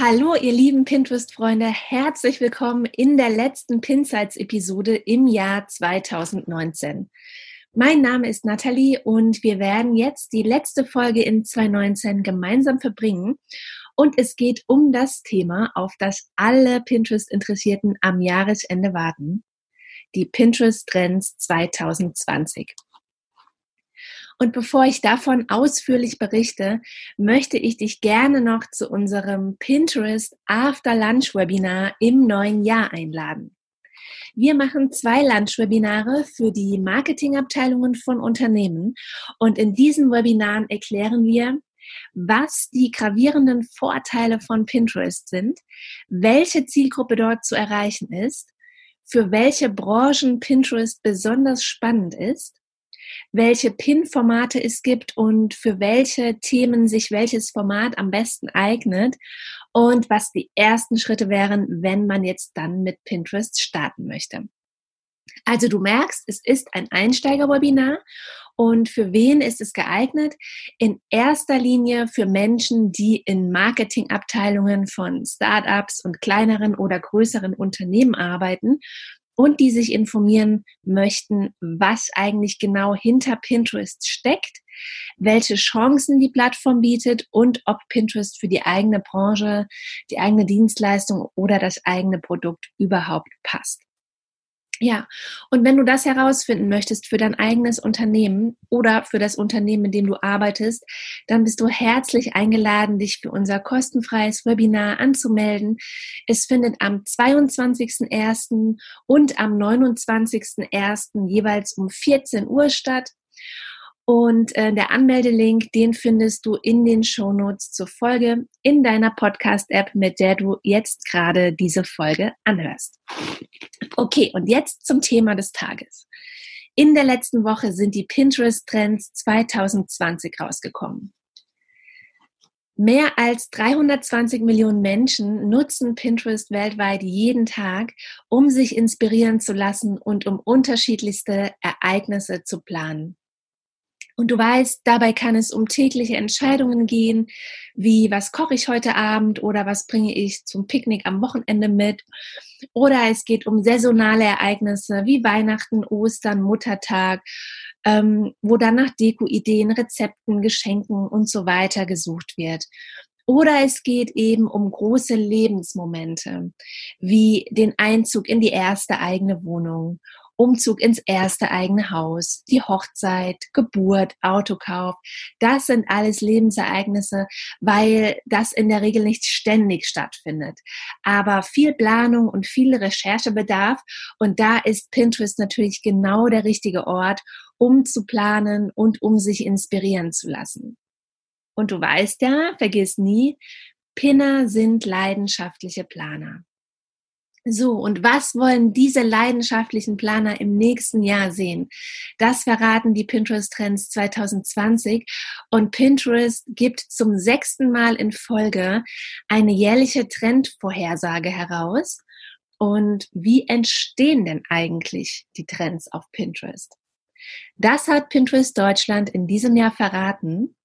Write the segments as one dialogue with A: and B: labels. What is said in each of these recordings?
A: Hallo, ihr lieben Pinterest-Freunde, herzlich willkommen in der letzten Pinsights-Episode im Jahr 2019. Mein Name ist Nathalie und wir werden jetzt die letzte Folge in 2019 gemeinsam verbringen. Und es geht um das Thema, auf das alle Pinterest-Interessierten am Jahresende warten. Die Pinterest-Trends 2020. Und bevor ich davon ausführlich berichte, möchte ich dich gerne noch zu unserem Pinterest After Lunch Webinar im neuen Jahr einladen. Wir machen zwei Lunch-Webinare für die Marketingabteilungen von Unternehmen und in diesen Webinaren erklären wir, was die gravierenden Vorteile von Pinterest sind, welche Zielgruppe dort zu erreichen ist, für welche Branchen Pinterest besonders spannend ist welche PIN-Formate es gibt und für welche Themen sich welches Format am besten eignet und was die ersten Schritte wären, wenn man jetzt dann mit Pinterest starten möchte. Also du merkst, es ist ein Einsteiger-Webinar und für wen ist es geeignet? In erster Linie für Menschen, die in Marketingabteilungen von Startups und kleineren oder größeren Unternehmen arbeiten und die sich informieren möchten, was eigentlich genau hinter Pinterest steckt, welche Chancen die Plattform bietet und ob Pinterest für die eigene Branche, die eigene Dienstleistung oder das eigene Produkt überhaupt passt. Ja, und wenn du das herausfinden möchtest für dein eigenes Unternehmen oder für das Unternehmen, in dem du arbeitest, dann bist du herzlich eingeladen, dich für unser kostenfreies Webinar anzumelden. Es findet am 22.01. und am 29.01. jeweils um 14 Uhr statt. Und äh, der Anmeldelink, den findest du in den Shownotes zur Folge in deiner Podcast-App, mit der du jetzt gerade diese Folge anhörst. Okay, und jetzt zum Thema des Tages. In der letzten Woche sind die Pinterest-Trends 2020 rausgekommen. Mehr als 320 Millionen Menschen nutzen Pinterest weltweit jeden Tag, um sich inspirieren zu lassen und um unterschiedlichste Ereignisse zu planen. Und du weißt, dabei kann es um tägliche Entscheidungen gehen, wie was koche ich heute Abend oder was bringe ich zum Picknick am Wochenende mit. Oder es geht um saisonale Ereignisse wie Weihnachten, Ostern, Muttertag, ähm, wo dann nach Deko-Ideen, Rezepten, Geschenken und so weiter gesucht wird. Oder es geht eben um große Lebensmomente, wie den Einzug in die erste eigene Wohnung Umzug ins erste eigene Haus, die Hochzeit, Geburt, Autokauf. Das sind alles Lebensereignisse, weil das in der Regel nicht ständig stattfindet. Aber viel Planung und viel Recherchebedarf. Und da ist Pinterest natürlich genau der richtige Ort, um zu planen und um sich inspirieren zu lassen. Und du weißt ja, vergiss nie, Pinner sind leidenschaftliche Planer. So, und was wollen diese leidenschaftlichen Planer im nächsten Jahr sehen? Das verraten die Pinterest Trends 2020 und Pinterest gibt zum sechsten Mal in Folge eine jährliche Trendvorhersage heraus. Und wie entstehen denn eigentlich die Trends auf Pinterest? Das hat Pinterest Deutschland in diesem Jahr verraten.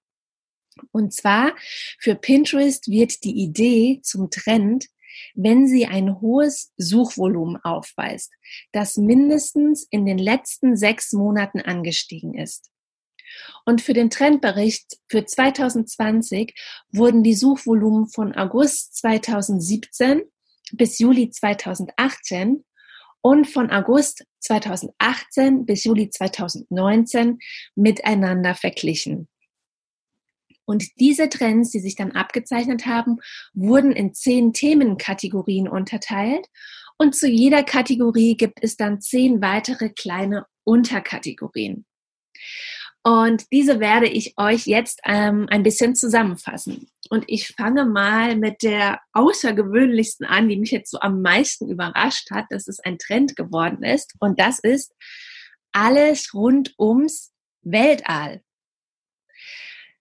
A: Und zwar für Pinterest wird die Idee zum Trend wenn sie ein hohes Suchvolumen aufweist, das mindestens in den letzten sechs Monaten angestiegen ist. Und für den Trendbericht für 2020 wurden die Suchvolumen von August 2017 bis Juli 2018 und von August 2018 bis Juli 2019 miteinander verglichen. Und diese Trends, die sich dann abgezeichnet haben, wurden in zehn Themenkategorien unterteilt. Und zu jeder Kategorie gibt es dann zehn weitere kleine Unterkategorien. Und diese werde ich euch jetzt ähm, ein bisschen zusammenfassen. Und ich fange mal mit der außergewöhnlichsten an, die mich jetzt so am meisten überrascht hat, dass es ein Trend geworden ist. Und das ist alles rund ums Weltall.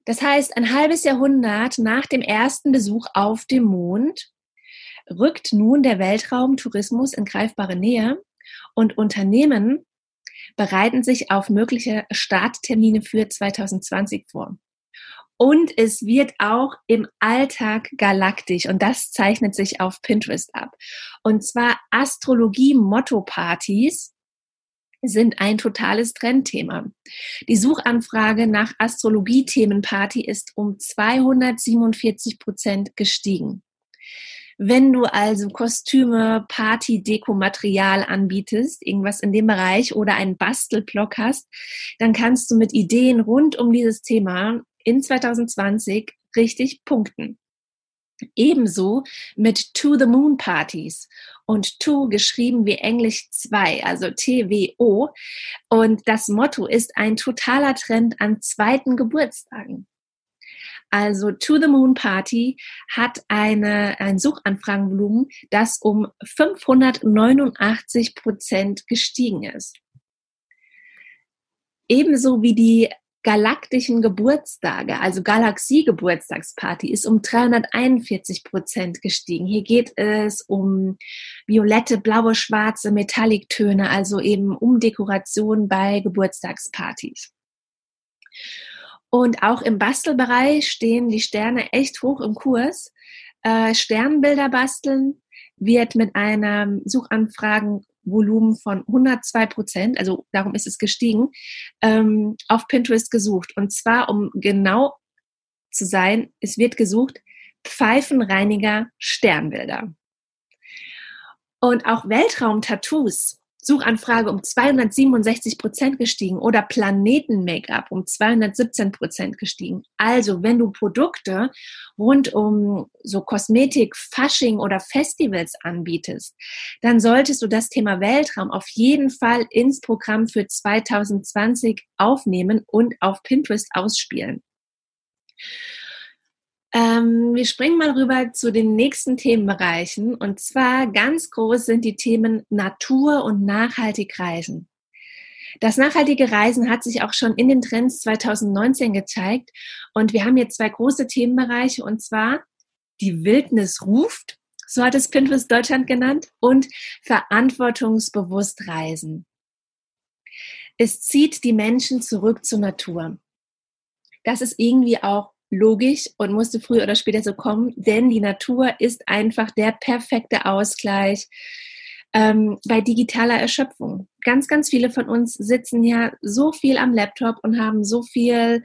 A: Das heißt, ein halbes Jahrhundert nach dem ersten Besuch auf dem Mond rückt nun der Weltraumtourismus in greifbare Nähe und Unternehmen bereiten sich auf mögliche Starttermine für 2020 vor. Und es wird auch im Alltag galaktisch und das zeichnet sich auf Pinterest ab. Und zwar Astrologie-Motto-Partys sind ein totales Trendthema. Die Suchanfrage nach Astrologie-Themenparty ist um 247 Prozent gestiegen. Wenn du also Kostüme, Party, Deko, Material anbietest, irgendwas in dem Bereich oder einen Bastelblock hast, dann kannst du mit Ideen rund um dieses Thema in 2020 richtig punkten. Ebenso mit To the Moon Partys und To geschrieben wie Englisch 2, also TWO. Und das Motto ist ein totaler Trend an zweiten Geburtstagen. Also To the Moon Party hat eine, ein Suchanfragenvolumen, das um 589 Prozent gestiegen ist. Ebenso wie die galaktischen Geburtstage, also Galaxie-Geburtstagsparty, ist um 341 Prozent gestiegen. Hier geht es um violette, blaue, schwarze Metalliktöne, also eben um Dekoration bei Geburtstagspartys. Und auch im Bastelbereich stehen die Sterne echt hoch im Kurs. Äh, Sternbilder basteln wird mit einem Suchanfragen Volumen von 102 Prozent, also darum ist es gestiegen, ähm, auf Pinterest gesucht. Und zwar, um genau zu sein, es wird gesucht Pfeifenreiniger Sternbilder. Und auch Weltraum-Tattoos Suchanfrage um 267 Prozent gestiegen oder Planeten-Make-up um 217 Prozent gestiegen. Also, wenn du Produkte rund um so Kosmetik, Fasching oder Festivals anbietest, dann solltest du das Thema Weltraum auf jeden Fall ins Programm für 2020 aufnehmen und auf Pinterest ausspielen. Ähm, wir springen mal rüber zu den nächsten Themenbereichen. Und zwar ganz groß sind die Themen Natur und nachhaltig reisen. Das nachhaltige Reisen hat sich auch schon in den Trends 2019 gezeigt. Und wir haben jetzt zwei große Themenbereiche und zwar die Wildnis ruft, so hat es Pinterest Deutschland genannt, und verantwortungsbewusst reisen. Es zieht die Menschen zurück zur Natur. Das ist irgendwie auch logisch und musste früher oder später so kommen, denn die Natur ist einfach der perfekte Ausgleich ähm, bei digitaler Erschöpfung. Ganz, ganz viele von uns sitzen ja so viel am Laptop und haben so viel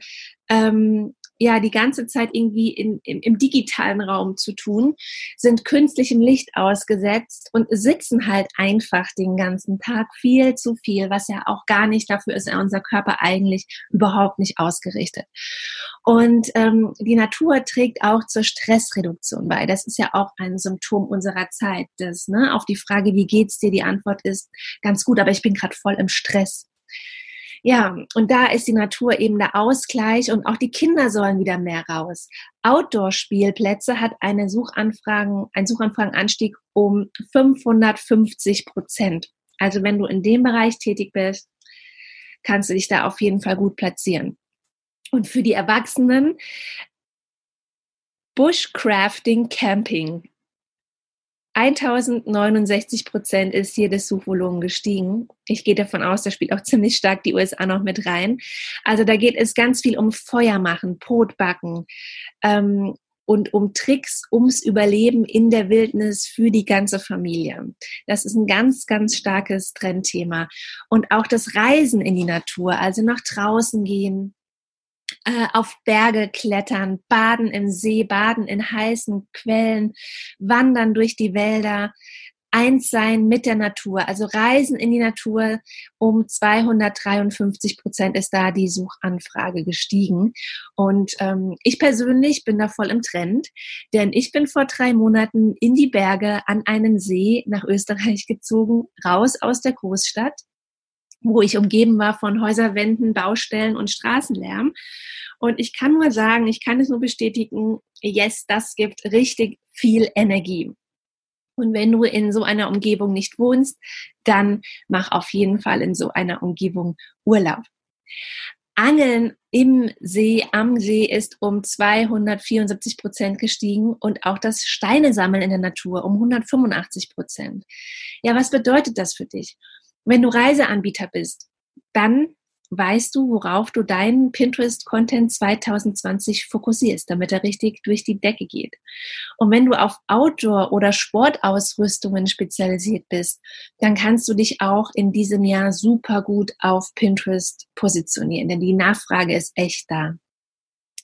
A: ähm, ja die ganze Zeit irgendwie in, im, im digitalen Raum zu tun, sind künstlichem Licht ausgesetzt und sitzen halt einfach den ganzen Tag viel zu viel, was ja auch gar nicht, dafür ist unser Körper eigentlich überhaupt nicht ausgerichtet. Und ähm, die Natur trägt auch zur Stressreduktion bei. Das ist ja auch ein Symptom unserer Zeit. Das, ne, auf die Frage, wie geht's dir, die Antwort ist ganz gut, aber ich bin gerade voll im Stress. Ja, und da ist die Natur eben der Ausgleich und auch die Kinder sollen wieder mehr raus. Outdoor-Spielplätze hat eine Suchanfragen, ein Suchanfragenanstieg um 550 Prozent. Also wenn du in dem Bereich tätig bist, kannst du dich da auf jeden Fall gut platzieren. Und für die Erwachsenen Bushcrafting Camping 1069 Prozent ist hier das Suchvolumen gestiegen. Ich gehe davon aus, da spielt auch ziemlich stark die USA noch mit rein. Also da geht es ganz viel um Feuer machen, Brot backen ähm, und um Tricks ums Überleben in der Wildnis für die ganze Familie. Das ist ein ganz, ganz starkes Trendthema. Und auch das Reisen in die Natur, also nach draußen gehen, äh, auf Berge klettern, baden im See, baden in heißen Quellen, wandern durch die Wälder, eins sein mit der Natur, also Reisen in die Natur um 253 Prozent ist da die Suchanfrage gestiegen. Und ähm, ich persönlich bin da voll im Trend, denn ich bin vor drei Monaten in die Berge an einen See nach Österreich gezogen, raus aus der Großstadt wo ich umgeben war von Häuserwänden, Baustellen und Straßenlärm. Und ich kann nur sagen, ich kann es nur bestätigen, yes, das gibt richtig viel Energie. Und wenn du in so einer Umgebung nicht wohnst, dann mach auf jeden Fall in so einer Umgebung Urlaub. Angeln im See, am See ist um 274 Prozent gestiegen und auch das Steine sammeln in der Natur um 185 Prozent. Ja, was bedeutet das für dich? Wenn du Reiseanbieter bist, dann weißt du, worauf du deinen Pinterest-Content 2020 fokussierst, damit er richtig durch die Decke geht. Und wenn du auf Outdoor- oder Sportausrüstungen spezialisiert bist, dann kannst du dich auch in diesem Jahr super gut auf Pinterest positionieren, denn die Nachfrage ist echt da.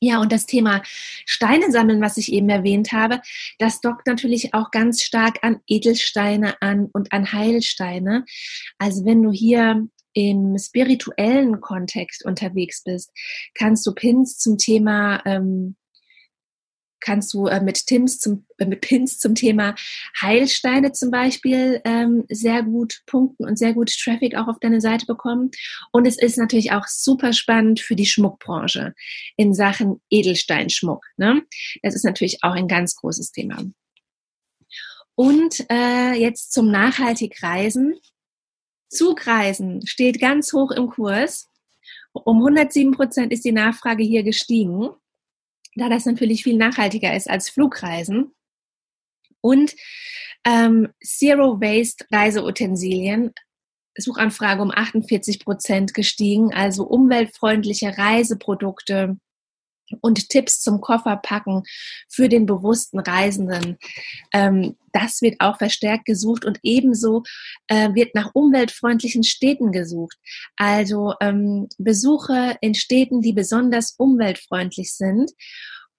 A: Ja, und das Thema Steine sammeln, was ich eben erwähnt habe, das dockt natürlich auch ganz stark an Edelsteine an und an Heilsteine. Also wenn du hier im spirituellen Kontext unterwegs bist, kannst du Pins zum Thema ähm, kannst du äh, mit, Tims zum, äh, mit Pins zum Thema Heilsteine zum Beispiel ähm, sehr gut punkten und sehr gut Traffic auch auf deine Seite bekommen. Und es ist natürlich auch super spannend für die Schmuckbranche in Sachen Edelsteinschmuck. Ne? Das ist natürlich auch ein ganz großes Thema. Und äh, jetzt zum nachhaltig Reisen. Zugreisen steht ganz hoch im Kurs. Um 107 Prozent ist die Nachfrage hier gestiegen, da das natürlich viel nachhaltiger ist als Flugreisen. Und ähm, Zero Waste Reiseutensilien, Suchanfrage um 48 Prozent gestiegen, also umweltfreundliche Reiseprodukte und Tipps zum Kofferpacken für den bewussten Reisenden. Ähm, das wird auch verstärkt gesucht und ebenso äh, wird nach umweltfreundlichen Städten gesucht. Also ähm, Besuche in Städten, die besonders umweltfreundlich sind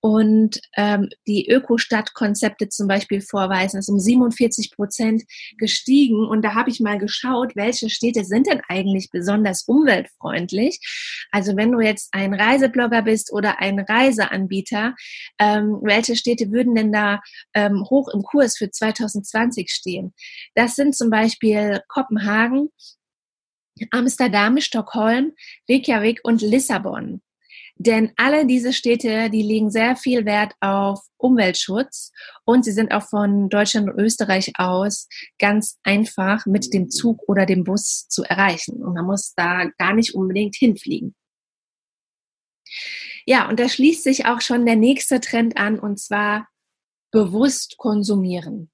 A: und ähm, die Ökostadt-Konzepte zum Beispiel vorweisen, ist um 47 Prozent gestiegen. Und da habe ich mal geschaut, welche Städte sind denn eigentlich besonders umweltfreundlich. Also wenn du jetzt ein Reiseblogger bist oder ein Reiseanbieter, ähm, welche Städte würden denn da ähm, hoch im Kurs für 2020 stehen? Das sind zum Beispiel Kopenhagen, Amsterdam, Stockholm, Reykjavik und Lissabon. Denn alle diese Städte, die legen sehr viel Wert auf Umweltschutz und sie sind auch von Deutschland und Österreich aus ganz einfach mit dem Zug oder dem Bus zu erreichen. Und man muss da gar nicht unbedingt hinfliegen. Ja, und da schließt sich auch schon der nächste Trend an und zwar bewusst konsumieren.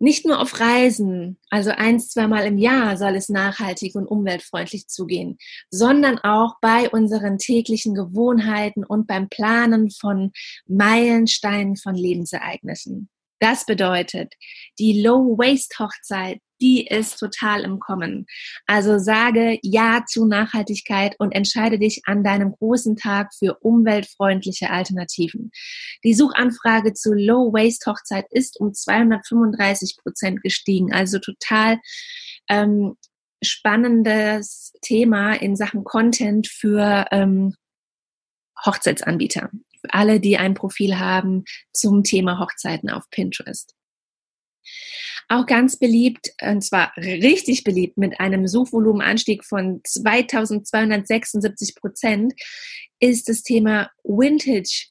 A: Nicht nur auf Reisen, also eins, zweimal im Jahr soll es nachhaltig und umweltfreundlich zugehen, sondern auch bei unseren täglichen Gewohnheiten und beim Planen von Meilensteinen von Lebensereignissen. Das bedeutet, die Low-Waste-Hochzeit die ist total im Kommen. Also sage Ja zu Nachhaltigkeit und entscheide dich an deinem großen Tag für umweltfreundliche Alternativen. Die Suchanfrage zu Low Waste Hochzeit ist um 235 Prozent gestiegen. Also total ähm, spannendes Thema in Sachen Content für ähm, Hochzeitsanbieter. Alle, die ein Profil haben zum Thema Hochzeiten auf Pinterest. Auch ganz beliebt, und zwar richtig beliebt, mit einem Suchvolumenanstieg von 2276 Prozent, ist das Thema Vintage,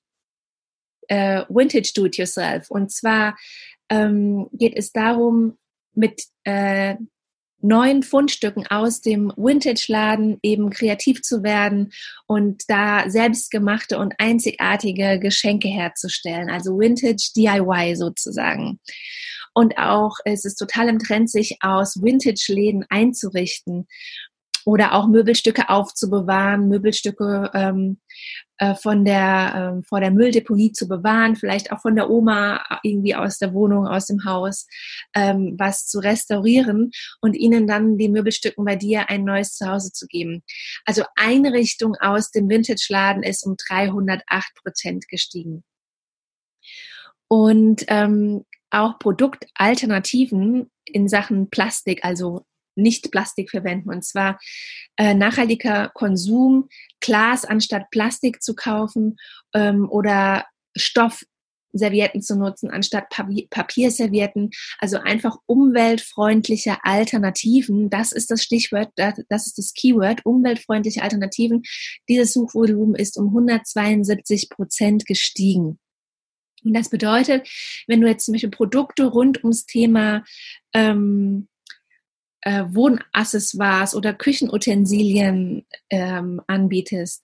A: äh, Vintage Do-it-yourself. Und zwar ähm, geht es darum, mit äh, neuen Fundstücken aus dem Vintage-Laden eben kreativ zu werden und da selbstgemachte und einzigartige Geschenke herzustellen, also Vintage DIY sozusagen. Und auch es ist total im Trend, sich aus Vintage-Läden einzurichten oder auch Möbelstücke aufzubewahren, Möbelstücke ähm, äh, von der, äh, vor der Mülldeponie zu bewahren, vielleicht auch von der Oma irgendwie aus der Wohnung, aus dem Haus, ähm, was zu restaurieren und ihnen dann die Möbelstücken bei dir ein neues Zuhause zu geben. Also Einrichtung aus dem Vintage-Laden ist um 308 Prozent gestiegen. Und ähm, auch Produktalternativen in Sachen Plastik, also nicht Plastik verwenden. Und zwar äh, nachhaltiger Konsum, Glas anstatt Plastik zu kaufen ähm, oder Stoff Servietten zu nutzen anstatt Papierservietten. Also einfach umweltfreundliche Alternativen. Das ist das Stichwort, das ist das Keyword, umweltfreundliche Alternativen. Dieses Suchvolumen ist um 172 Prozent gestiegen. Und das bedeutet, wenn du jetzt zum Beispiel Produkte rund ums Thema ähm, äh, Wohnaccessoires oder Küchenutensilien ähm, anbietest,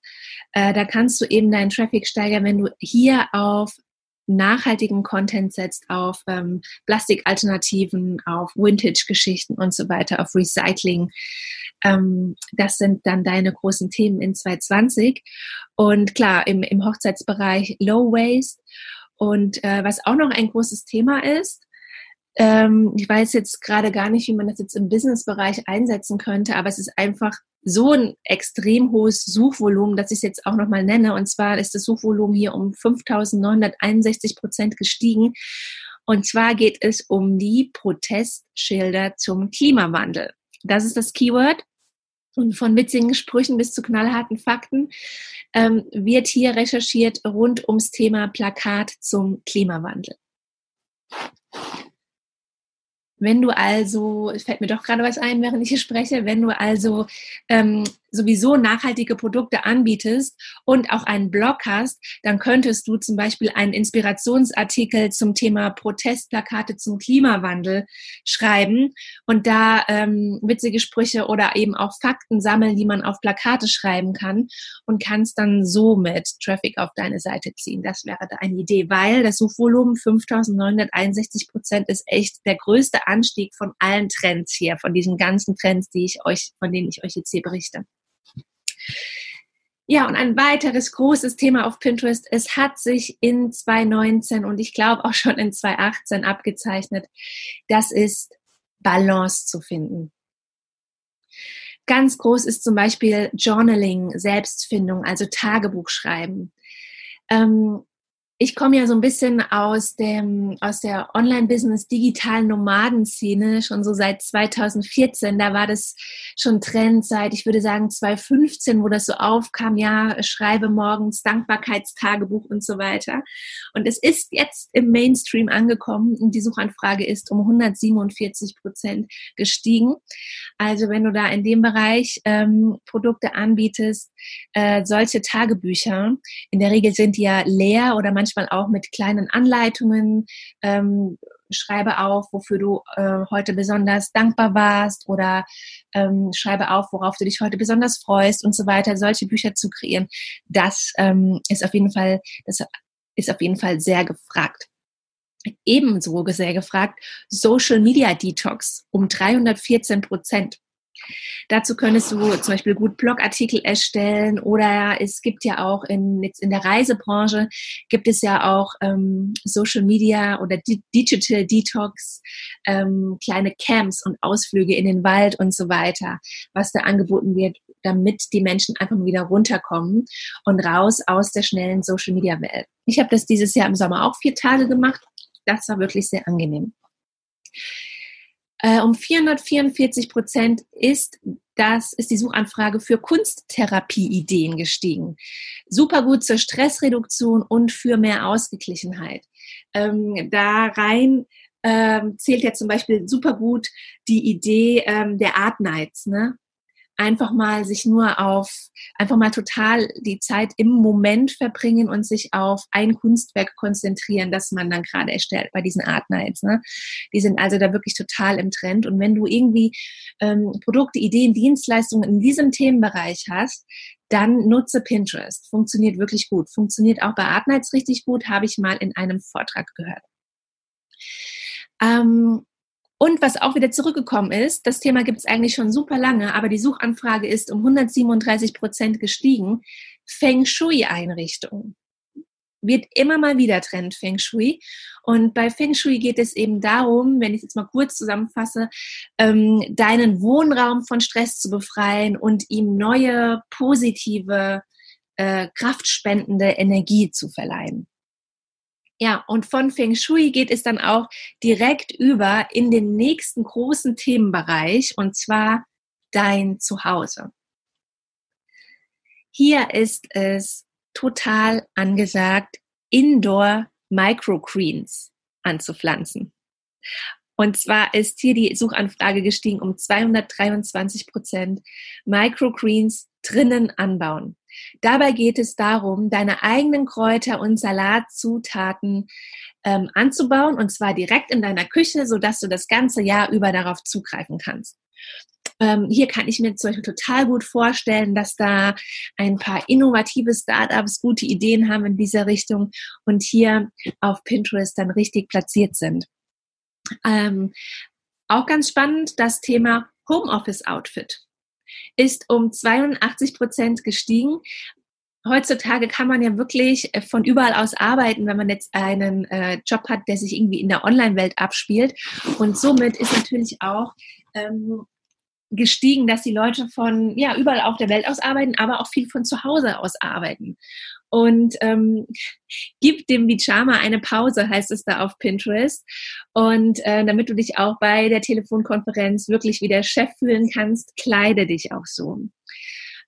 A: äh, da kannst du eben deinen Traffic steigern, wenn du hier auf nachhaltigen Content setzt, auf ähm, Plastikalternativen, auf Vintage-Geschichten und so weiter, auf Recycling. Ähm, das sind dann deine großen Themen in 2020. Und klar, im, im Hochzeitsbereich Low Waste. Und äh, was auch noch ein großes Thema ist, ähm, ich weiß jetzt gerade gar nicht, wie man das jetzt im Businessbereich einsetzen könnte, aber es ist einfach so ein extrem hohes Suchvolumen, dass ich es jetzt auch nochmal nenne. Und zwar ist das Suchvolumen hier um 5.961 Prozent gestiegen. Und zwar geht es um die Protestschilder zum Klimawandel. Das ist das Keyword. Und von witzigen Sprüchen bis zu knallharten Fakten ähm, wird hier recherchiert rund ums Thema Plakat zum Klimawandel. Wenn du also, fällt mir doch gerade was ein, während ich hier spreche, wenn du also ähm, sowieso nachhaltige Produkte anbietest und auch einen Blog hast, dann könntest du zum Beispiel einen Inspirationsartikel zum Thema Protestplakate zum Klimawandel schreiben und da ähm, witzige Sprüche oder eben auch Fakten sammeln, die man auf Plakate schreiben kann und kannst dann so mit Traffic auf deine Seite ziehen. Das wäre da eine Idee, weil das Suchvolumen 5961 Prozent ist echt der größte Anstieg von allen Trends hier, von diesen ganzen Trends, die ich euch, von denen ich euch jetzt hier berichte. Ja, und ein weiteres großes Thema auf Pinterest, es hat sich in 2019 und ich glaube auch schon in 2018 abgezeichnet, das ist Balance zu finden. Ganz groß ist zum Beispiel Journaling, Selbstfindung, also Tagebuch schreiben. Ähm, ich komme ja so ein bisschen aus dem aus der Online-Business digitalen Nomadenszene schon so seit 2014. Da war das schon Trend seit, ich würde sagen 2015, wo das so aufkam. Ja, schreibe morgens Dankbarkeitstagebuch und so weiter. Und es ist jetzt im Mainstream angekommen und die Suchanfrage ist um 147 Prozent gestiegen. Also wenn du da in dem Bereich ähm, Produkte anbietest, äh, solche Tagebücher, in der Regel sind die ja leer oder manchmal manchmal auch mit kleinen Anleitungen. Ähm, schreibe auf, wofür du äh, heute besonders dankbar warst oder ähm, schreibe auf, worauf du dich heute besonders freust und so weiter. Solche Bücher zu kreieren, das ähm, ist auf jeden Fall, das ist auf jeden Fall sehr gefragt. Ebenso sehr gefragt Social Media Detox um 314 Prozent. Dazu könntest du zum Beispiel gut Blogartikel erstellen oder es gibt ja auch in, jetzt in der Reisebranche gibt es ja auch ähm, Social Media oder Digital Detox, ähm, kleine Camps und Ausflüge in den Wald und so weiter, was da angeboten wird, damit die Menschen einfach mal wieder runterkommen und raus aus der schnellen Social Media Welt. Ich habe das dieses Jahr im Sommer auch vier Tage gemacht. Das war wirklich sehr angenehm. Äh, um 444 Prozent ist das ist die Suchanfrage für Kunsttherapie-Ideen gestiegen. Super gut zur Stressreduktion und für mehr Ausgeglichenheit. Ähm, da rein ähm, zählt ja zum Beispiel super gut die Idee ähm, der Art Nights. Ne? Einfach mal sich nur auf, einfach mal total die Zeit im Moment verbringen und sich auf ein Kunstwerk konzentrieren, das man dann gerade erstellt bei diesen Art Nights. Ne? Die sind also da wirklich total im Trend. Und wenn du irgendwie ähm, Produkte, Ideen, Dienstleistungen in diesem Themenbereich hast, dann nutze Pinterest. Funktioniert wirklich gut. Funktioniert auch bei Art Nights richtig gut, habe ich mal in einem Vortrag gehört. Ähm, und was auch wieder zurückgekommen ist, das Thema gibt es eigentlich schon super lange, aber die Suchanfrage ist um 137 Prozent gestiegen. Feng Shui-Einrichtungen. Wird immer mal wieder Trend Feng Shui. Und bei Feng Shui geht es eben darum, wenn ich es jetzt mal kurz zusammenfasse, ähm, deinen Wohnraum von Stress zu befreien und ihm neue, positive, äh, kraftspendende Energie zu verleihen. Ja, und von Feng Shui geht es dann auch direkt über in den nächsten großen Themenbereich und zwar dein Zuhause. Hier ist es total angesagt, Indoor Microgreens anzupflanzen. Und zwar ist hier die Suchanfrage gestiegen um 223 Prozent. Microgreens drinnen anbauen. Dabei geht es darum, deine eigenen Kräuter und Salatzutaten ähm, anzubauen und zwar direkt in deiner Küche, sodass du das ganze Jahr über darauf zugreifen kannst. Ähm, hier kann ich mir zum Beispiel total gut vorstellen, dass da ein paar innovative Startups gute Ideen haben in dieser Richtung und hier auf Pinterest dann richtig platziert sind. Ähm, auch ganz spannend das Thema Homeoffice Outfit ist um 82 Prozent gestiegen. Heutzutage kann man ja wirklich äh, von überall aus arbeiten, wenn man jetzt einen äh, Job hat, der sich irgendwie in der Online-Welt abspielt. Und somit ist natürlich auch ähm, gestiegen, dass die Leute von ja überall auf der Welt aus arbeiten, aber auch viel von zu Hause aus arbeiten. Und ähm, gib dem Bijama eine Pause, heißt es da auf Pinterest. Und äh, damit du dich auch bei der Telefonkonferenz wirklich wie der Chef fühlen kannst, kleide dich auch so.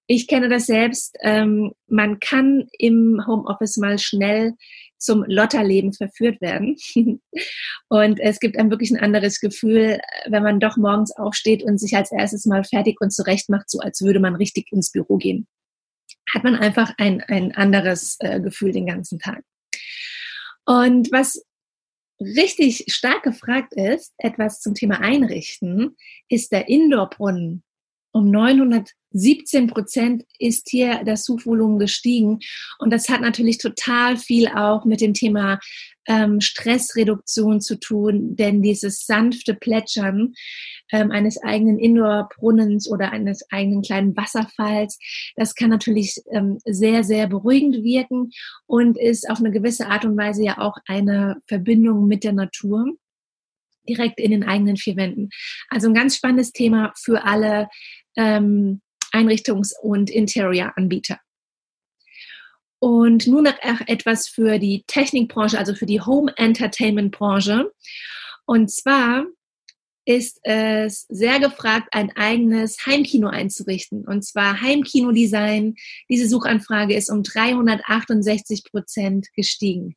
A: Ich kenne das selbst. Ähm, man kann im Homeoffice mal schnell zum Lotterleben verführt werden. und es gibt einem wirklich ein anderes Gefühl, wenn man doch morgens aufsteht und sich als erstes mal fertig und zurecht macht, so als würde man richtig ins Büro gehen. Hat man einfach ein, ein anderes äh, Gefühl den ganzen Tag. Und was richtig stark gefragt ist, etwas zum Thema Einrichten, ist der Indoor-Brunnen um 917 Prozent ist hier das Suchvolumen gestiegen. Und das hat natürlich total viel auch mit dem Thema ähm, Stressreduktion zu tun, denn dieses sanfte Plätschern ähm, eines eigenen Indoor-Brunnens oder eines eigenen kleinen Wasserfalls, das kann natürlich ähm, sehr, sehr beruhigend wirken und ist auf eine gewisse Art und Weise ja auch eine Verbindung mit der Natur direkt in den eigenen vier Wänden. Also ein ganz spannendes Thema für alle ähm, Einrichtungs- und Interior-Anbieter. Und nun noch etwas für die Technikbranche, also für die Home Entertainment Branche. Und zwar ist es sehr gefragt, ein eigenes Heimkino einzurichten. Und zwar Heimkino-Design. Diese Suchanfrage ist um 368 Prozent gestiegen.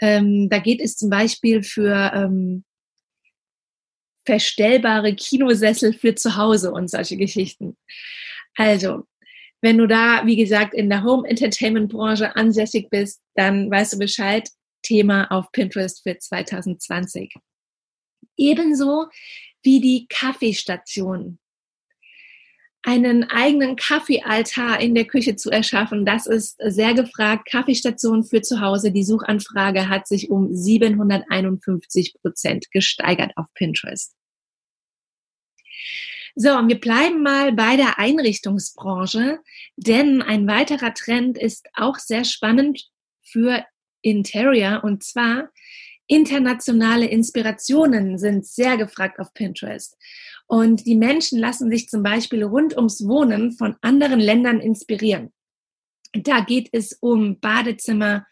A: Ähm, da geht es zum Beispiel für ähm, verstellbare Kinosessel für zu Hause und solche Geschichten. Also, wenn du da, wie gesagt, in der Home Entertainment Branche ansässig bist, dann weißt du Bescheid. Thema auf Pinterest für 2020. Ebenso wie die Kaffeestation. Einen eigenen Kaffeealtar in der Küche zu erschaffen, das ist sehr gefragt. Kaffeestation für zu Hause. Die Suchanfrage hat sich um 751 Prozent gesteigert auf Pinterest. So, und wir bleiben mal bei der Einrichtungsbranche, denn ein weiterer Trend ist auch sehr spannend für Interior und zwar internationale Inspirationen sind sehr gefragt auf Pinterest. Und die Menschen lassen sich zum Beispiel rund ums Wohnen von anderen Ländern inspirieren. Da geht es um Badezimmer,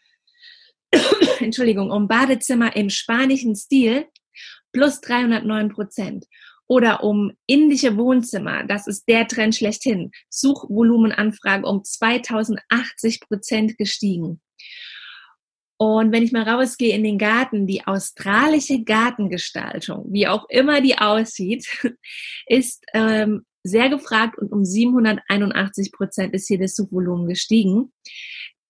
A: Entschuldigung, um Badezimmer im spanischen Stil plus 309 Prozent oder um indische Wohnzimmer. Das ist der Trend schlechthin. Suchvolumenanfrage um 2080 Prozent gestiegen. Und wenn ich mal rausgehe in den Garten, die australische Gartengestaltung, wie auch immer die aussieht, ist ähm, sehr gefragt und um 781 Prozent ist hier das Suchvolumen gestiegen.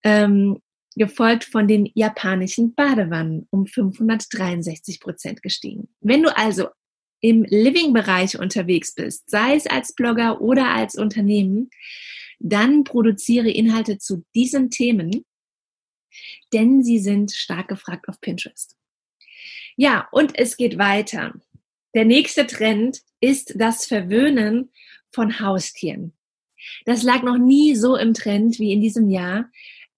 A: Ähm, gefolgt von den japanischen Badewannen um 563 Prozent gestiegen. Wenn du also im Living-Bereich unterwegs bist, sei es als Blogger oder als Unternehmen, dann produziere Inhalte zu diesen Themen, denn sie sind stark gefragt auf Pinterest. Ja, und es geht weiter. Der nächste Trend ist das Verwöhnen von Haustieren. Das lag noch nie so im Trend wie in diesem Jahr.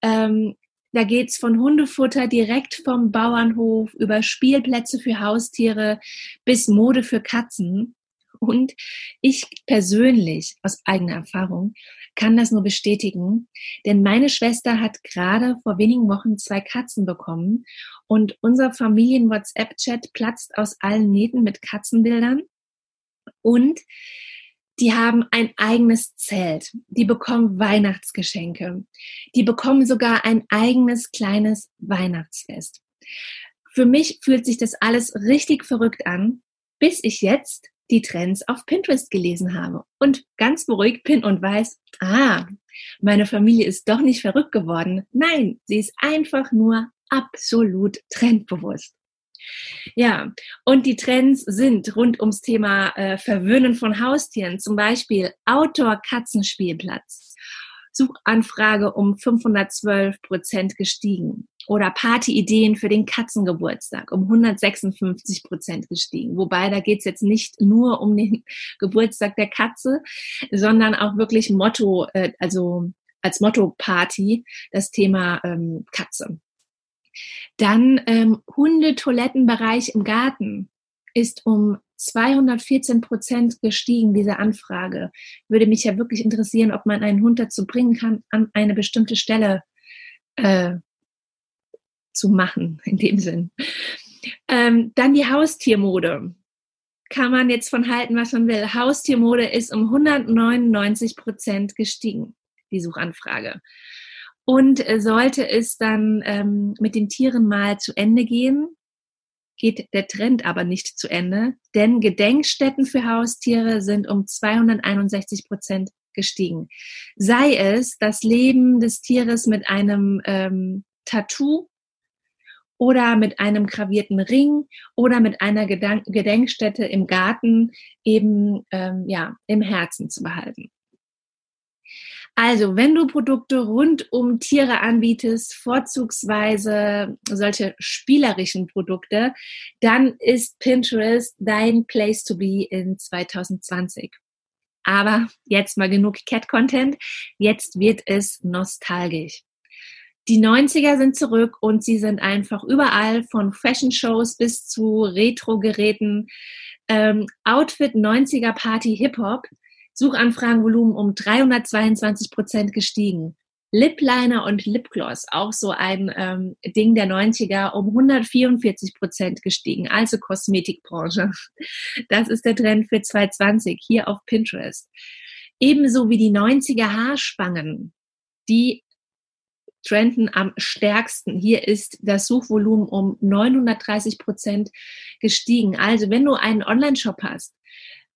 A: Ähm, da geht's von Hundefutter direkt vom Bauernhof über Spielplätze für Haustiere bis Mode für Katzen. Und ich persönlich, aus eigener Erfahrung, kann das nur bestätigen, denn meine Schwester hat gerade vor wenigen Wochen zwei Katzen bekommen und unser Familien-WhatsApp-Chat platzt aus allen Nähten mit Katzenbildern. Und die haben ein eigenes Zelt, die bekommen Weihnachtsgeschenke, die bekommen sogar ein eigenes kleines Weihnachtsfest. Für mich fühlt sich das alles richtig verrückt an, bis ich jetzt die Trends auf Pinterest gelesen habe und ganz beruhigt bin und weiß, ah, meine Familie ist doch nicht verrückt geworden. Nein, sie ist einfach nur absolut trendbewusst. Ja, und die Trends sind rund ums Thema äh, Verwöhnen von Haustieren, zum Beispiel Outdoor-Katzenspielplatz. Suchanfrage um 512 Prozent gestiegen. Oder Partyideen für den Katzengeburtstag um 156 Prozent gestiegen. Wobei da geht's jetzt nicht nur um den Geburtstag der Katze, sondern auch wirklich Motto, äh, also als Motto-Party das Thema ähm, Katze. Dann ähm, Hundetoilettenbereich im Garten ist um 214 Prozent gestiegen, diese Anfrage. Würde mich ja wirklich interessieren, ob man einen Hund dazu bringen kann, an eine bestimmte Stelle äh, zu machen, in dem Sinn. Ähm, dann die Haustiermode. Kann man jetzt von halten, was man will. Haustiermode ist um 199 Prozent gestiegen, die Suchanfrage. Und äh, sollte es dann ähm, mit den Tieren mal zu Ende gehen, geht der Trend aber nicht zu Ende, denn Gedenkstätten für Haustiere sind um 261 Prozent gestiegen. Sei es das Leben des Tieres mit einem ähm, Tattoo oder mit einem gravierten Ring oder mit einer Gedenkstätte im Garten eben ähm, ja im Herzen zu behalten. Also, wenn du Produkte rund um Tiere anbietest, vorzugsweise solche spielerischen Produkte, dann ist Pinterest dein Place to be in 2020. Aber jetzt mal genug Cat-Content. Jetzt wird es nostalgisch. Die 90er sind zurück und sie sind einfach überall von Fashion-Shows bis zu Retro-Geräten. Ähm, Outfit 90er Party Hip-Hop Suchanfragenvolumen um 322 Prozent gestiegen. Lip Liner und Lipgloss, auch so ein ähm, Ding der 90er, um 144 Prozent gestiegen, also Kosmetikbranche. Das ist der Trend für 2020 hier auf Pinterest. Ebenso wie die 90er Haarspangen, die trenden am stärksten. Hier ist das Suchvolumen um 930 Prozent gestiegen. Also wenn du einen Online-Shop hast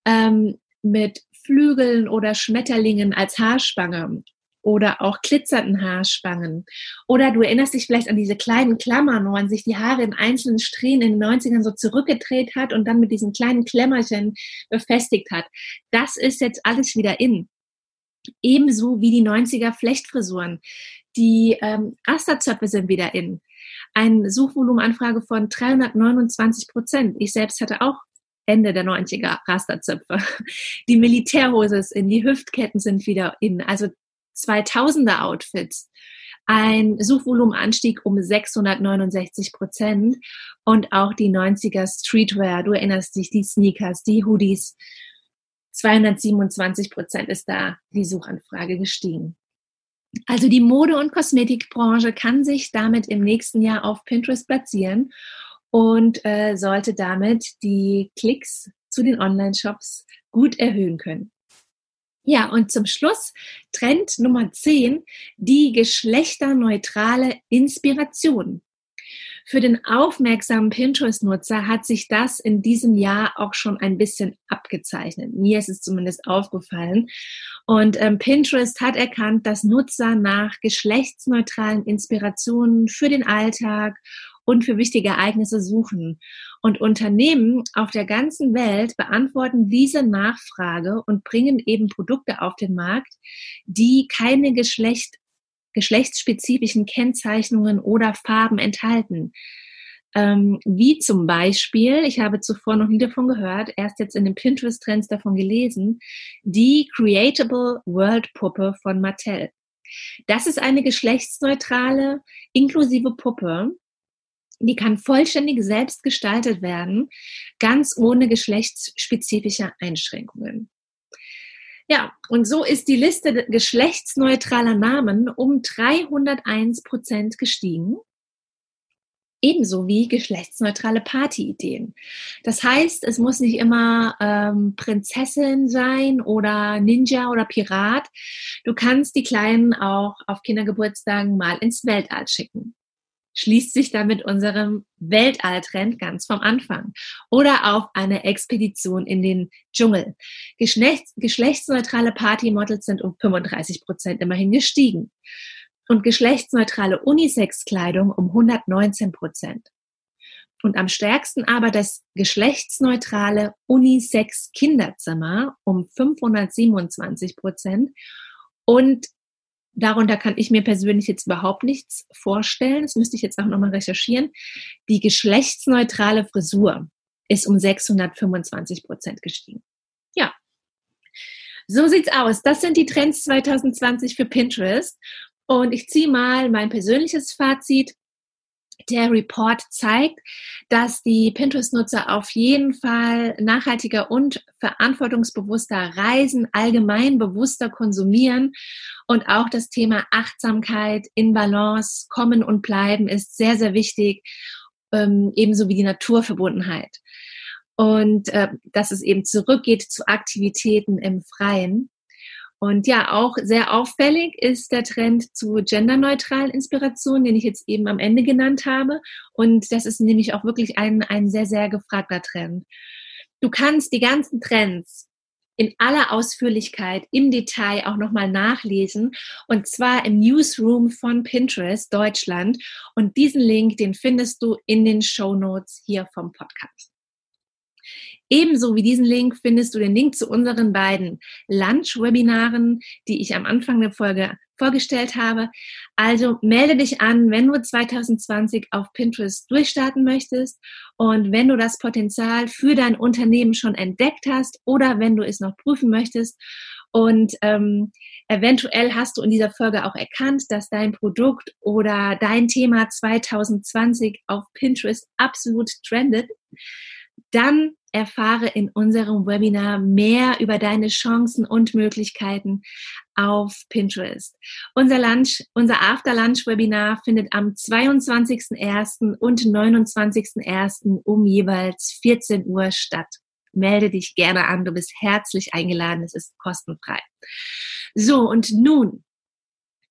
A: ähm, mit Flügeln oder Schmetterlingen als Haarspange oder auch glitzernden Haarspangen. Oder du erinnerst dich vielleicht an diese kleinen Klammern, wo man sich die Haare in einzelnen Strähnen in den 90ern so zurückgedreht hat und dann mit diesen kleinen Klemmerchen befestigt hat. Das ist jetzt alles wieder in. Ebenso wie die 90er Flechtfrisuren. Die ähm, Rasterzöpfe sind wieder in. Ein Suchvolumenanfrage von 329 Prozent. Ich selbst hatte auch Ende der 90er Rasterzöpfe. Die Militärhose ist in, die Hüftketten sind wieder in, also 2000er Outfits. Ein Suchvolumenanstieg um 669 Prozent und auch die 90er Streetwear, du erinnerst dich, die Sneakers, die Hoodies, 227 Prozent ist da die Suchanfrage gestiegen. Also die Mode- und Kosmetikbranche kann sich damit im nächsten Jahr auf Pinterest platzieren und äh, sollte damit die Klicks zu den Online-Shops gut erhöhen können. Ja, und zum Schluss Trend Nummer 10, die geschlechterneutrale Inspiration. Für den aufmerksamen Pinterest-Nutzer hat sich das in diesem Jahr auch schon ein bisschen abgezeichnet. Mir ist es zumindest aufgefallen. Und ähm, Pinterest hat erkannt, dass Nutzer nach geschlechtsneutralen Inspirationen für den Alltag und für wichtige Ereignisse suchen. Und Unternehmen auf der ganzen Welt beantworten diese Nachfrage und bringen eben Produkte auf den Markt, die keine Geschlecht, geschlechtsspezifischen Kennzeichnungen oder Farben enthalten. Ähm, wie zum Beispiel, ich habe zuvor noch nie davon gehört, erst jetzt in den Pinterest-Trends davon gelesen, die Creatable World Puppe von Mattel. Das ist eine geschlechtsneutrale, inklusive Puppe, die kann vollständig selbst gestaltet werden, ganz ohne geschlechtsspezifische Einschränkungen. Ja, und so ist die Liste geschlechtsneutraler Namen um 301 Prozent gestiegen. Ebenso wie geschlechtsneutrale Partyideen. Das heißt, es muss nicht immer ähm, Prinzessin sein oder Ninja oder Pirat. Du kannst die Kleinen auch auf Kindergeburtstagen mal ins Weltall schicken. Schließt sich damit unserem Weltalltrend ganz vom Anfang. Oder auf eine Expedition in den Dschungel. Geschlechts geschlechtsneutrale Partymodels sind um 35 Prozent immerhin gestiegen. Und geschlechtsneutrale Unisex-Kleidung um 119 Prozent. Und am stärksten aber das geschlechtsneutrale Unisex-Kinderzimmer um 527 Prozent. Und darunter kann ich mir persönlich jetzt überhaupt nichts vorstellen. Das müsste ich jetzt auch nochmal recherchieren. Die geschlechtsneutrale Frisur ist um 625 Prozent gestiegen. Ja. So sieht's aus. Das sind die Trends 2020 für Pinterest. Und ich ziehe mal mein persönliches Fazit der Report zeigt, dass die Pinterest-Nutzer auf jeden Fall nachhaltiger und verantwortungsbewusster reisen, allgemein bewusster konsumieren und auch das Thema Achtsamkeit in Balance, kommen und bleiben ist sehr, sehr wichtig, ähm, ebenso wie die Naturverbundenheit. Und äh, dass es eben zurückgeht zu Aktivitäten im Freien. Und ja, auch sehr auffällig ist der Trend zu genderneutralen Inspirationen, den ich jetzt eben am Ende genannt habe. Und das ist nämlich auch wirklich ein, ein sehr, sehr gefragter Trend. Du kannst die ganzen Trends in aller Ausführlichkeit im Detail auch nochmal nachlesen und zwar im Newsroom von Pinterest Deutschland und diesen Link, den findest du in den Show Notes hier vom Podcast. Ebenso wie diesen Link findest du den Link zu unseren beiden Lunch-Webinaren, die ich am Anfang der Folge vorgestellt habe. Also melde dich an, wenn du 2020 auf Pinterest durchstarten möchtest und wenn du das Potenzial für dein Unternehmen schon entdeckt hast oder wenn du es noch prüfen möchtest. Und ähm, eventuell hast du in dieser Folge auch erkannt, dass dein Produkt oder dein Thema 2020 auf Pinterest absolut trendet. Dann erfahre in unserem Webinar mehr über deine Chancen und Möglichkeiten auf Pinterest. Unser Lunch, unser After Lunch Webinar findet am 22.01. und 29.01. um jeweils 14 Uhr statt. Melde dich gerne an, du bist herzlich eingeladen, es ist kostenfrei. So, und nun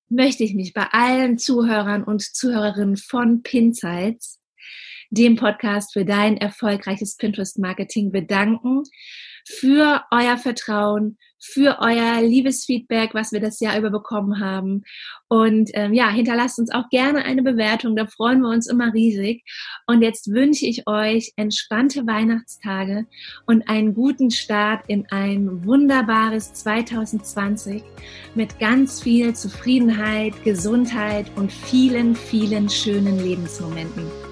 A: möchte ich mich bei allen Zuhörern und Zuhörerinnen von Pinsights dem Podcast für dein erfolgreiches Pinterest-Marketing bedanken, für euer Vertrauen, für euer liebes Feedback, was wir das Jahr über bekommen haben. Und ähm, ja, hinterlasst uns auch gerne eine Bewertung, da freuen wir uns immer riesig. Und jetzt wünsche ich euch entspannte Weihnachtstage und einen guten Start in ein wunderbares 2020 mit ganz viel Zufriedenheit, Gesundheit und vielen, vielen schönen Lebensmomenten.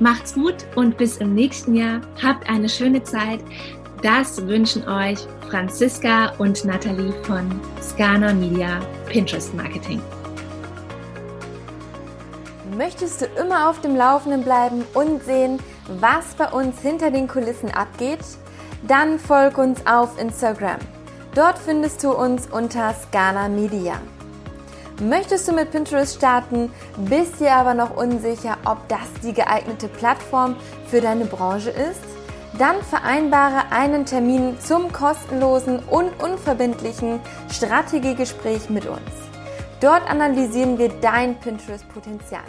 A: Macht's gut und bis im nächsten Jahr. Habt eine schöne Zeit. Das wünschen euch Franziska und Nathalie von Scana Media Pinterest Marketing.
B: Möchtest du immer auf dem Laufenden bleiben und sehen, was bei uns hinter den Kulissen abgeht? Dann folg uns auf Instagram. Dort findest du uns unter Scana Media. Möchtest du mit Pinterest starten, bist dir aber noch unsicher, ob das die geeignete Plattform für deine Branche ist? Dann vereinbare einen Termin zum kostenlosen und unverbindlichen Strategiegespräch mit uns. Dort analysieren wir dein Pinterest-Potenzial.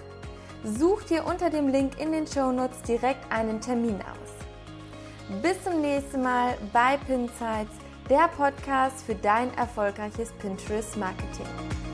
B: Such dir unter dem Link in den Show Notes direkt einen Termin aus. Bis zum nächsten Mal bei Pinsights, der Podcast für dein erfolgreiches Pinterest-Marketing.